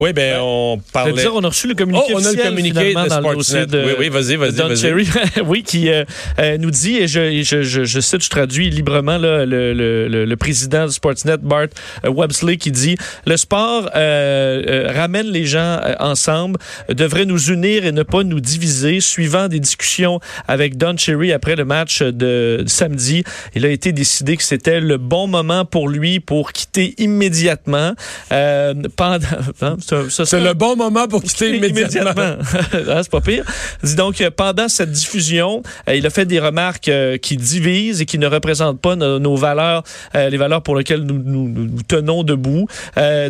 Oui, ben, on parlait. Dire, on a reçu le communiqué Oh, on a le communiqué de Sportsnet. de, Oui, oui, vas-y, vas-y, de Don. Cherry, oui, qui euh, euh, nous dit, et je, je, je, je cite, je traduis librement là, le, le, le, le président du Sportsnet, Bart euh, Websley, qui dit « Le sport euh, euh, ramène les gens ensemble, devrait nous unir et ne pas nous diviser. » Suivant des discussions avec Don Cherry après le match de, de samedi, il a été décidé que c'était le bon moment pour lui pour quitter immédiatement. Euh, pendant, hein, ça- C'est le bon moment pour quitter immédiatement. Ah, c'est pas pire. Dis donc, euh, pendant cette diffusion, euh, il a fait des remarques euh, qui divisent et qui ne représentent pas nos, nos valeurs, les valeurs pour lesquelles nous nous, nous tenons debout.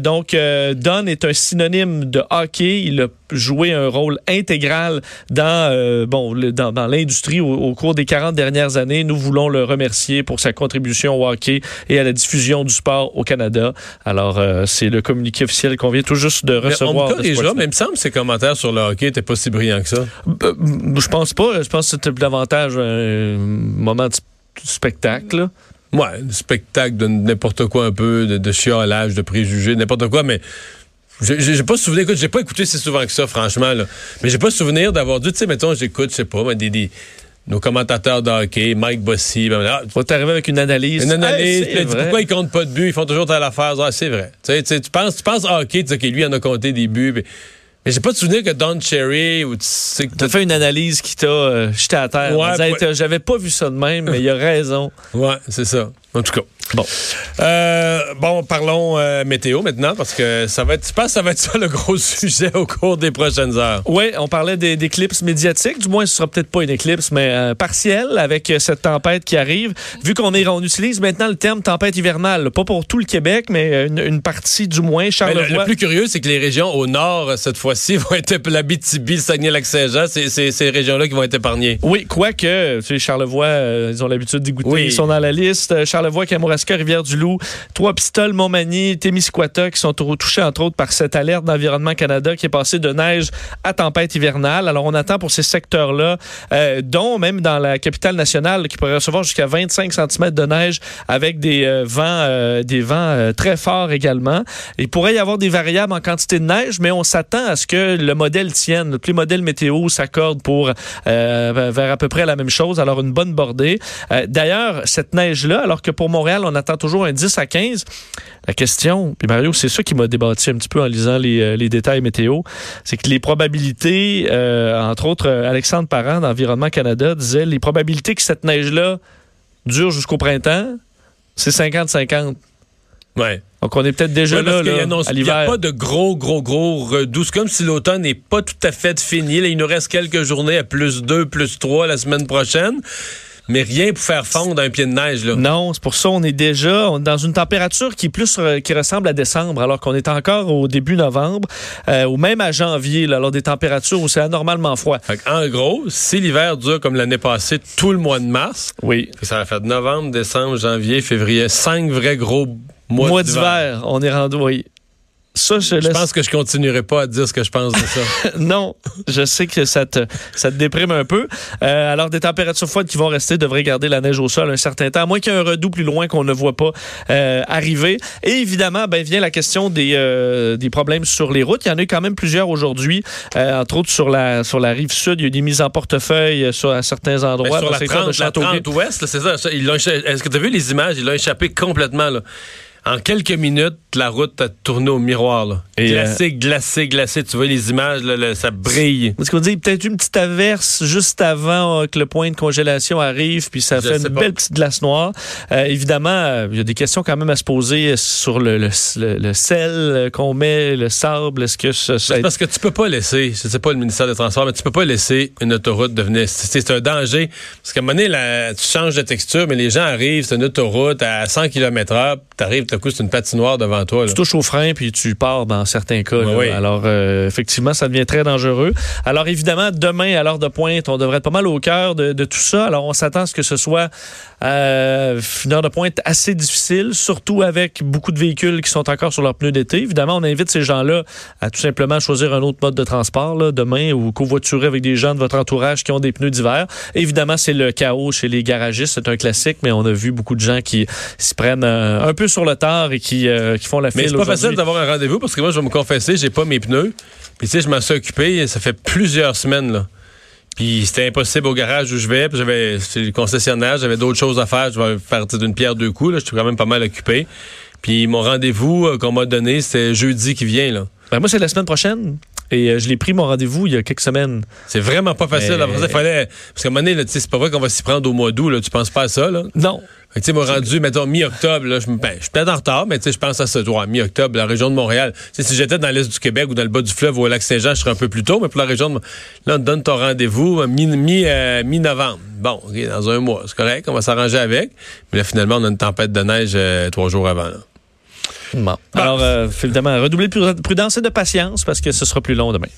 Donc, Don est un synonyme de hockey. Il a joué un rôle intégral dans euh, bon dans, dans l'industrie au, au cours des 40 dernières années. Nous voulons le remercier pour sa contribution au hockey et à la diffusion du sport au Canada. Alors, euh, c'est le communiqué officiel qu'on vient tout juste de Mais on me corrigera, mais il me semble que ces commentaires sur le hockey n'étaient pas si brillants que ça. Je pense pas. Je pense que c'était davantage un moment de spectacle. Ouais, le spectacle de n'importe quoi un peu, de, de chiolage, de préjugés, n'importe quoi, mais j'ai pas souvenir, écoute, j'ai pas écouté si souvent que ça, franchement, là. Mais j'ai pas souvenir d'avoir dû, tu sais, mettons, j'écoute, je sais pas, moi, des, des- nos commentateurs de hockey, Mike Bossy, ben, ah, Va t'arriver avec une analyse. une analyse, Hey, vrai. pourquoi ils comptent pas de buts, ils font toujours telle affaire, ah, c'est vrai. Tu sais, tu sais, tu penses, tu penses hockey, tu dis, OK, lui, il en a compté des buts, mais, mais j'ai pas de souvenir que Don Cherry, ou tu sais, que T'as fait une analyse qui t'a euh, jeté à terre. Ouais, ouais. J'avais pas vu ça de même, mais il a raison. Ouais, c'est ça. En tout cas. Bon. Euh, bon, parlons euh, météo maintenant, parce que ça va être, je pense que ça va être ça le gros sujet au cours des prochaines heures. Oui, on parlait des- d'éclipses médiatiques. Du moins, ce sera peut-être pas une éclipse, mais euh, partielle avec cette tempête qui arrive. Vu qu'on est, on utilise maintenant le terme tempête hivernale, pas pour tout le Québec, mais une, une partie du moins. Ben, le, Charlevoix. le plus curieux, c'est que les régions au nord, cette fois-ci, vont être l'Abitibi, le Saguenay-Lac-Saint-Jean. C'est ces régions-là qui vont être épargnées. Oui, quoique, tu sais, Charlevoix, ils ont l'habitude d'égoutter. Oui. Ils sont dans la liste. Charlevoix, Kamouraska, Rivière-du-Loup, Trois-Pistoles, Montmagny, Témiscouata, qui sont tou- touchés, entre autres, par cette alerte d'Environnement Canada qui est passée de neige à tempête hivernale. Alors, on attend pour ces secteurs-là, euh, dont même dans la capitale nationale, qui pourrait recevoir jusqu'à 25 cm de neige avec des euh, vents, euh, des vents très forts également. Il pourrait y avoir des variables en quantité de neige, mais on s'attend à ce que le modèle tienne. Tous les modèles météo s'accordent pour vers à peu près la même chose. Alors, une bonne bordée. D'ailleurs, cette neige-là, alors que pour Montréal, on attend toujours un 10 à 15, la question, puis Mario, c'est ça qui m'a débattu un petit peu en lisant les, euh, les détails météo, c'est que les probabilités, euh, entre autres, euh, Alexandre Parent d'Environnement Canada disait les probabilités que cette neige-là dure jusqu'au printemps, c'est 50-50. Ouais. Donc, on est peut-être déjà Ouais, là, parce qu'il là, annonce- à il n'y a pas de gros, gros, gros redoux. Comme si l'automne n'est pas tout à fait fini. Là, il nous reste quelques journées à plus 2, plus 3 la semaine prochaine. Mais rien pour faire fondre un pied de neige, là. Non, c'est pour ça on est déjà on est dans une température qui est plus euh, qui ressemble à décembre, alors qu'on est encore au début novembre euh, ou même à janvier, là, alors des températures où c'est anormalement froid. Fait en gros, si l'hiver dure comme l'année passée tout le mois de mars, Oui. ça va faire de novembre, décembre, janvier, février, cinq vrais gros mois, Mois d'hiver. d'hiver, on est rendu. Oui. Ça, je, Je laisse- pense que je continuerai pas à dire ce que je pense de ça. non, je sais que ça te, ça te déprime un peu. Euh, alors, des températures froides qui vont rester devraient garder la neige au sol un certain temps, à moins qu'il y ait un redout plus loin qu'on ne voit pas euh, arriver. Et évidemment, ben, vient la question des, euh, des problèmes sur les routes. Il y en a eu quand même plusieurs aujourd'hui, euh, entre autres sur la, sur la rive sud. Il y a eu des mises en portefeuille euh, sur, à certains endroits. Ben, sur la le secteur 30, de la Châteauguay. 30 ouest, c'est ça. ça, Est-ce que tu as vu les images? Ils l'ont échappé complètement. Là. En quelques minutes, la route a tourné au miroir. Là. Et, glacé, glacé, glacé. Tu vois les images, là, là, ça brille. Est-ce qu'on dit peut-être une petite averse juste avant euh, que le point de congélation arrive, puis ça Je fait une pas. belle petite glace noire. Euh, évidemment, euh, il y a des questions quand même à se poser sur le, le, le- le sel euh, qu'on met, le sable. Est-ce que ça, parce que tu peux pas laisser, je sais pas le ministère des Transports, mais tu peux pas laisser une autoroute devenir. C'est un danger. Parce qu'à un moment donné, tu changes de texture, mais les gens arrivent, c'est une autoroute à 100 km/h, tu arrives, tout à coup, c'est une patinoire devant toi. Là. Tu touches au frein puis tu pars dans certains cas. Là. oui. Alors, euh, effectivement, ça devient très dangereux. Alors, évidemment, demain, à l'heure de pointe, on devrait être pas mal au cœur de, de tout ça. Alors, on s'attend à ce que ce soit euh, une heure de pointe assez difficile, surtout avec beaucoup de véhicules qui sont encore sur leurs pneus d'été. Évidemment, on invite ces gens-là à tout simplement choisir un autre mode de transport là, demain ou covoiturer avec des gens de votre entourage qui ont des pneus d'hiver. Évidemment, c'est le chaos chez les garagistes. C'est un classique, mais on a vu beaucoup de gens qui s'y prennent euh, un peu sur le tard et qui, euh, qui font la Mais file c'est pas facile d'avoir un rendez-vous parce que moi, je vais me confesser, j'ai pas mes pneus. Puis tu sais, je m'en suis occupé, ça fait plusieurs semaines, là. Puis c'était impossible au garage où je vais. Puis j'avais, c'est le concessionnaire, j'avais d'autres choses à faire. Je vais faire d'une pierre deux coups, là. Je suis quand même pas mal occupé. Puis mon rendez-vous euh, qu'on m'a donné, c'est jeudi qui vient, là. Ben, moi, c'est la semaine prochaine. Et euh, je l'ai pris mon rendez-vous il y a quelques semaines. C'est vraiment pas facile. Après ça, il fallait. Parce qu'à un moment donné, c'est pas vrai qu'on va s'y prendre au mois d'août. Tu penses pas à ça, là? Non. Tu sais, moi, rendu, mettons, mi-octobre, je me- ben, je suis peut-être en retard, mais tu sais, je pense à ça, ouais, mi-octobre, la région de Montréal. Si j'étais dans l'est du Québec ou dans le bas du fleuve ou au lac Saint-Jean, je serais un peu plus tôt, mais pour la région de, là, on te donne ton rendez-vous euh, euh, mi-novembre. bon, OK, dans un mois, c'est correct, on va s'arranger avec. Mais là, finalement, on a une tempête de neige euh, trois jours avant, là. Alors, euh, évidemment, redoubler de prudence et de patience parce que ce sera plus long demain.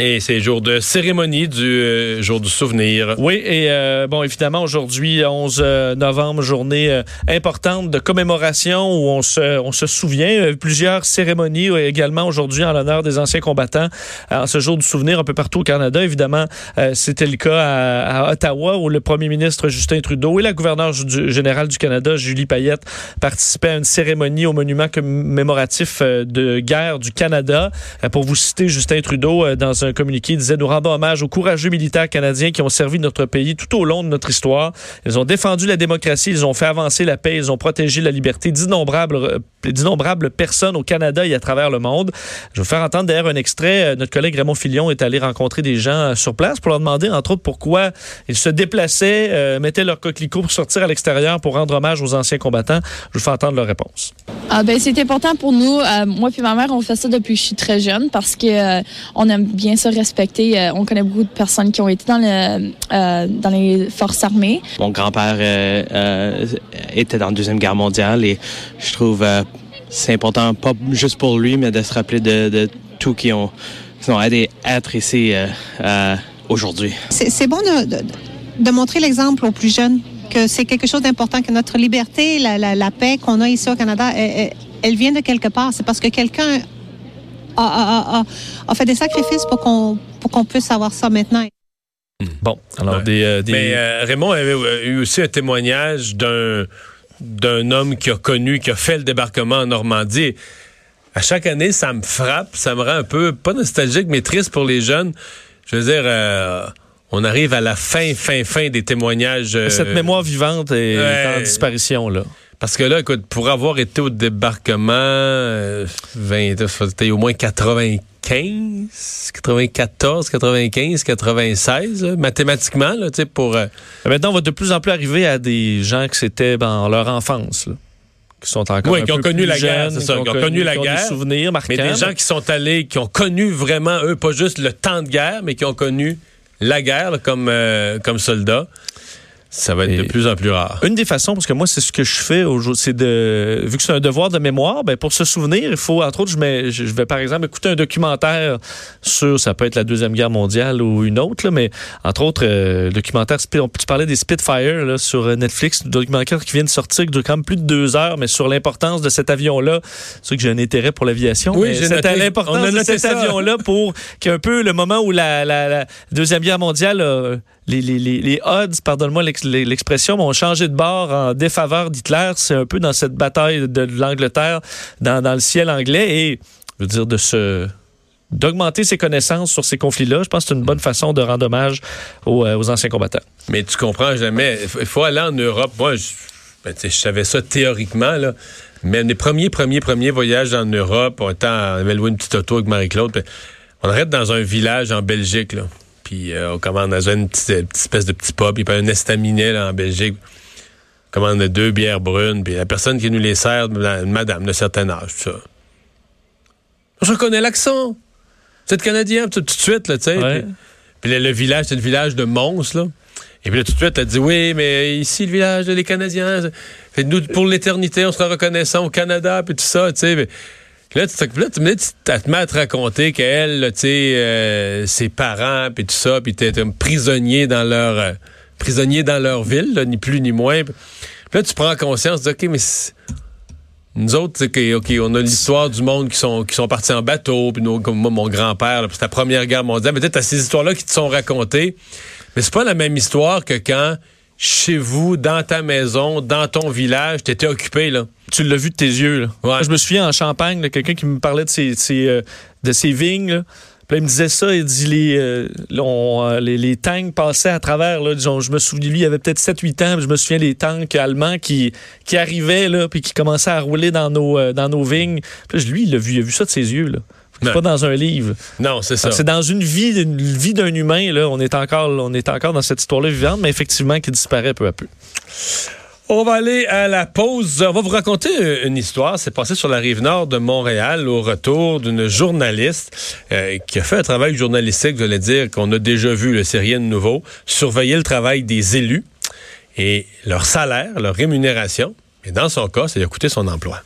Et c'est jour de cérémonie du euh, jour du souvenir. Oui, et euh, bon, évidemment, aujourd'hui, 11 euh, novembre, journée euh, importante de commémoration où on se, on se souvient. Plusieurs cérémonies également aujourd'hui en l'honneur des anciens combattants. En ce jour du souvenir, un peu partout au Canada, évidemment, c'était le cas à, Ottawa où le premier ministre Justin Trudeau et la gouverneure générale du Canada, Julie Payette, participaient à une cérémonie au monument commémoratif de guerre du Canada. Pour vous citer, Justin Trudeau, dans un communiqué, disait Nous rendons hommage aux courageux militaires canadiens qui ont servi notre pays tout au long de notre histoire. Ils ont défendu la démocratie, ils ont fait avancer la paix, ils ont protégé la liberté d'innombrables euh, personnes au Canada et à travers le monde. Je vais vous faire entendre d'ailleurs un extrait. Euh, Notre collègue Raymond Filion est allé rencontrer des gens euh, sur place pour leur demander, entre autres, pourquoi ils se déplaçaient, mettaient leur coquelicot pour sortir à l'extérieur pour rendre hommage aux anciens combattants. Je vous fais entendre leur réponse. Ah ben c'est important pour nous. Moi puis ma mère, on fait ça depuis que je suis très jeune parce que euh, on aime bien se respecter. Euh, on connaît beaucoup de personnes qui ont été dans le euh, dans les forces armées. Mon grand-père euh, euh, était dans la Deuxième Guerre mondiale et je trouve euh, c'est important, pas juste pour lui, mais de se rappeler de, de tout qui ont, qui ont aidé à être ici euh, euh, aujourd'hui. C'est c'est bon de, de- de montrer l'exemple aux plus jeunes que c'est quelque chose d'important, que notre liberté, la, la- la paix qu'on a ici au Canada, elle, elle- elle vient de quelque part. C'est parce que quelqu'un a, a- a- fait des sacrifices pour qu'on pour qu'on puisse avoir ça maintenant. Bon, alors Ouais. des... euh, des- Mais euh, Raymond avait eu aussi un témoignage d'un d'un homme qui a connu, qui a fait le débarquement en Normandie. À chaque année, ça me frappe, ça me rend un peu, pas nostalgique, mais triste pour les jeunes. Je veux dire, euh, on arrive à la fin, fin, fin des témoignages. euh, Cette mémoire vivante est ouais. en disparition, là. Parce que là, écoute, pour avoir été au débarquement, euh, 20, c'était au moins 95, 94, 95, 96, là, mathématiquement, là, tu sais, pour... euh, Maintenant, on va de plus en plus arriver à des gens que c'était dans leur enfance, là, qui sont encore Oui, un qui ont connu plus la guerre, jeunes, c'est ça, qui ont connu la qui ont guerre, des souvenirs marquants. Mais des gens qui sont allés, qui ont connu vraiment, eux, pas juste le temps de guerre, mais qui ont connu la guerre là, comme, euh, comme soldats, ça va être Et- de plus en plus rare. Une des façons, parce que moi, c'est ce que je fais aujourd'hui, c'est de, vu que c'est un devoir de mémoire, ben, pour se souvenir, il faut, entre autres, je, mets- je vais par exemple écouter un documentaire sur, ça peut être la Deuxième Guerre mondiale ou une autre, là, mais entre autres, euh, le documentaire, tu parlais des Spitfire là, sur euh, Netflix, documentaire qui vient de sortir, qui dure quand même plus de deux heures, mais sur l'importance de cet avion-là. C'est sûr que j'ai un intérêt pour l'aviation. Oui, c'était l'importance On a de cet avion-là pour qu'il y ait un peu le moment où la, la- la Deuxième Guerre mondiale, euh, les, odds, pardonne-moi l'ex- l'expression, ont changé de bord en défaveur d'Hitler. C'est un peu dans cette bataille de l'Angleterre, dans, le ciel anglais. Et, je veux dire, d'augmenter ses connaissances sur ces conflits-là, je pense que c'est une bonne façon de rendre hommage aux, euh, anciens combattants. Mais tu comprends jamais. Il faut- aller en Europe. Moi, je, ben, savais ça théoriquement. Mais les premiers, premiers, premiers voyages en Europe, on, en- on avait loué une petite auto avec Marie-Claude. On arrête dans un village en Belgique. Puis euh, on commande dans une petite, euh, petite espèce de petit pub. A un estaminet là, en Belgique. On commande deux bières brunes. Puis la personne qui nous les sert, une madame de certain âge, tout ça. Je reconnais l'accent. Vous êtes Canadien, tout, tout de suite, là, tu sais. Ouais. Puis- puis le, le village, c'est le village de Mons, là. Et puis là, tout de suite, elle dit oui, mais ici, le village des Canadiens, fait, nous, pour l'éternité, on sera reconnaissant au Canada, puis tout ça, tu sais. Là, tu, là, tu, tu te mets à te raconter qu'elle, tu sais, euh, ses parents, puis tout ça, puis t'es un prisonnier dans leur euh, prisonnier dans leur ville, là, ni plus ni moins. Puis là, tu prends conscience, de, ok, mais nous autres, ok, on a l'histoire du monde qui sont qui sont partis en bateau, puis nous, comme moi, mon grand-père, c'est la Première Guerre mondiale. Mais peut-être t'as ces histoires-là qui te sont racontées, mais c'est pas la même histoire que quand chez vous, dans ta maison, dans ton village, t'étais occupé là. Tu l'as vu de tes yeux. Là. Ouais. Moi, Je me souviens en Champagne, quelqu'un qui me parlait de ses, ses, euh, de ses vignes. là. Puis là, il me disait ça, il dit les, euh, on, euh, les, les tanks passaient à travers. Là, disons, je me souviens, lui, il avait peut-être 7-8 ans, puis je me souviens les tanks allemands qui, qui arrivaient, là, puis qui commençaient à rouler dans nos, euh, dans nos vignes. Puis là, lui, il a vu, il a vu ça de ses yeux. Là. C'est pas dans un livre. Non, c'est ça. C'est dans une vie, une vie d'un humain. Là, on est encore, on est encore dans cette histoire-là vivante, mais effectivement qui disparaît peu à peu. On va aller à la pause. On va vous raconter euh, une histoire. C'est passé sur la rive nord de Montréal au retour d'une journaliste euh, qui a fait un travail journalistique, vous allez dire, qu'on a déjà vu, le rien de nouveau, surveiller le travail des élus et leur salaire, leur rémunération. Et dans son cas, ça lui a coûté son emploi.